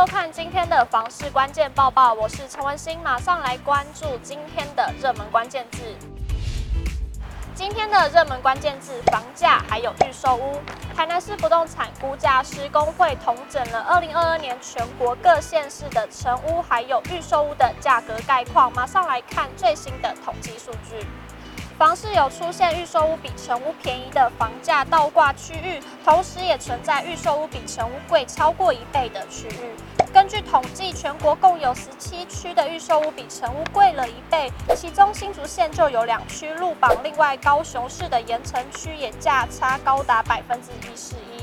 收看今天的房市关键报报，我是陈文心，马上来关注今天的热门关键字。今天的热门关键字：房价，还有预售屋。台南市不动产估价师公会统整了二零二二年全国各县市的成屋还有预售屋的价格概况。马上来看最新的统计数据。房市有出现预售屋比成屋便宜的房价倒挂区域，同时也存在预售屋比成屋贵超过一倍的区域。根据统计，全国共有十七区的预售屋比成屋贵了一倍，其中新竹县就有两区入榜，另外高雄市的盐城区也价差高达百分之一十一。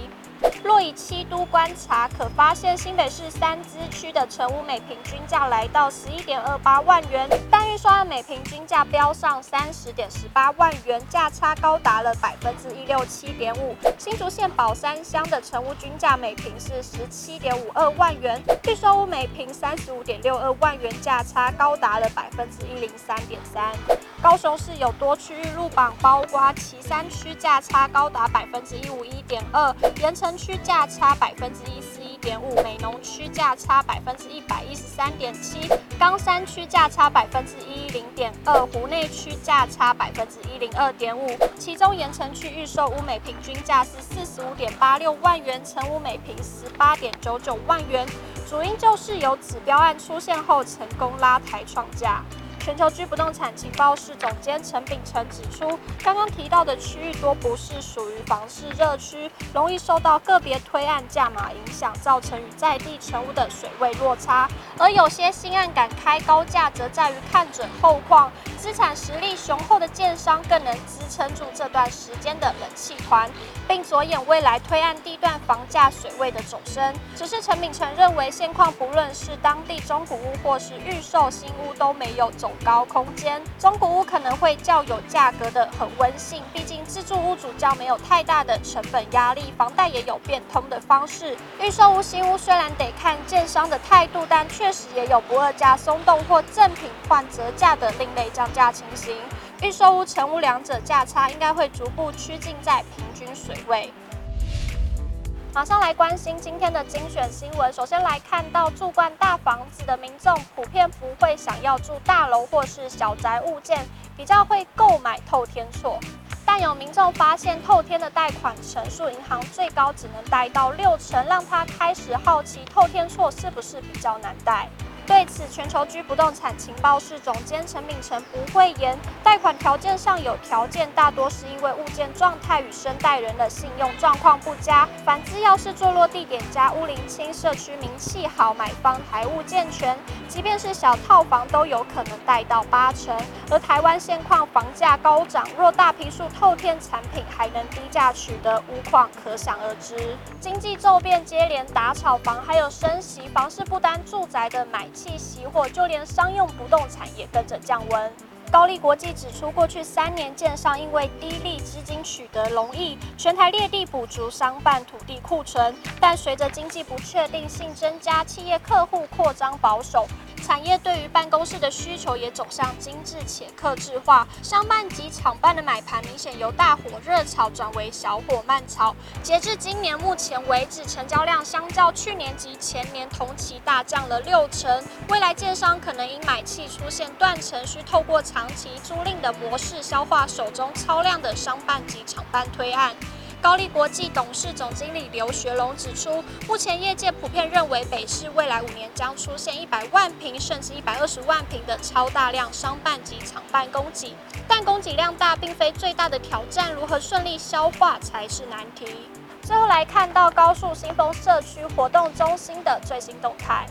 若以七都观察，可发现新北市三支区的成屋每平均价来到十一点二八万元，但预算案每平均价飙上三十点十八万元，价差高达了百分之一六七点五。新竹县宝山乡的成屋均价每平是十七点五二万元，预售屋每平三十五点六二万元，价差高达了百分之一零三点三。高雄市有多区域入榜，包括旗山区价差高达百分之一五一点二，盐城区价差百分之一四一点五，美浓区价差百分之一百一十三点七，冈山区价差百分之一零点二，湖内区价差百分之一零二点五。其中盐城区预售屋每平均价是四十五点八六万元，成屋每平十八点九九万元，主因就是有指标案出现后成功拉抬创价。全球居不动产情报室总监陈秉承指出，刚刚提到的区域多不是属于房市热区，容易受到个别推案价码影响，造成与在地成屋的水位落差。而有些新案敢开高价，则在于看准后况，资产实力雄厚的建商更能支撑住这段时间的冷气团，并着眼未来推案地段房价水位的走升。只是陈秉承认为，现况不论是当地中古屋或是预售新屋都没有走高空间，中古屋可能会较有价格的很温性，毕竟自住屋主较没有太大的成本压力，房贷也有变通的方式。预售屋新屋虽然得看建商的态度，但确实也有不二价松动或赠品换折价的另类降价情形。预售屋、成屋两者价差应该会逐步趋近在平均水位。马上来关心今天的精选新闻。首先来看到住惯大房子的民众，普遍不会想要住大楼或是小宅物件，比较会购买透天厝。但有民众发现，透天的贷款成数，银行最高只能贷到六成，让他开始好奇透天厝是不是比较难贷。对此，全球居不动产情报室总监陈秉承不讳言，贷款条件上有条件，大多是因为物件状态与生贷人的信用状况不佳。反之，要是坐落地点佳、屋龄轻、社区名气好、买方台务健全，即便是小套房都有可能贷到八成。而台湾现况房价高涨，若大批数透天产品还能低价取得，屋况可想而知。经济骤变接连打炒房，还有升息，房市不单住宅的买气熄火，就连商用不动产也跟着降温。高利国际指出，过去三年建商因为低利资金取得容易，全台列地补足商办土地库存，但随着经济不确定性增加，企业客户扩张保守。产业对于办公室的需求也走向精致且克制化，商办及厂办的买盘明显由大火热炒转为小火慢炒。截至今年目前为止，成交量相较去年及前年同期大降了六成。未来建商可能因买气出现断层，需透过长期租赁的模式消化手中超量的商办及厂办推案。高力国际董事总经理刘学龙指出，目前业界普遍认为北市未来五年将出现一百万平甚至一百二十万平的超大量商办及厂办供给，但供给量大并非最大的挑战，如何顺利消化才是难题。最后来看到高树新丰社区活动中心的最新动态。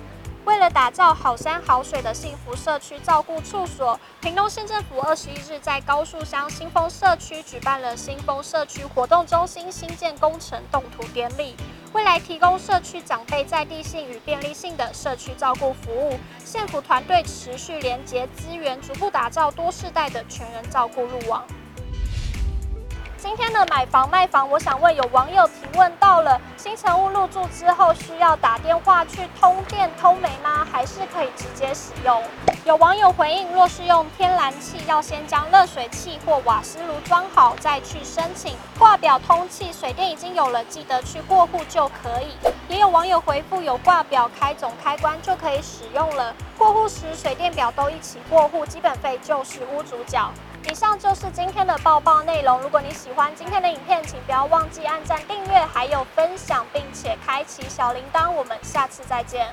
为了打造好山好水的幸福社区照顾处所，屏东县政府二十一日在高树乡新丰社区举办了新丰社区活动中心新建工程动土典礼，未来提供社区长辈在地性与便利性的社区照顾服务。县府团队持续连结资源，逐步打造多世代的全人照顾路网。今天的买房卖房，我想问有网友提问到了，新城屋入住之后需要打电话去通电通煤吗？还是可以直接使用？有网友回应，若是用天然气，要先将热水器或瓦斯炉装好再去申请挂表通气。水电已经有了，记得去过户就可以。也有网友回复，有挂表开总开关就可以使用了。过户时水电表都一起过户，基本费就是屋主缴。以上就是今天的报报内容。如果你喜欢今天的影片，请不要忘记按赞、订阅，还有分享，并且开启小铃铛。我们下次再见。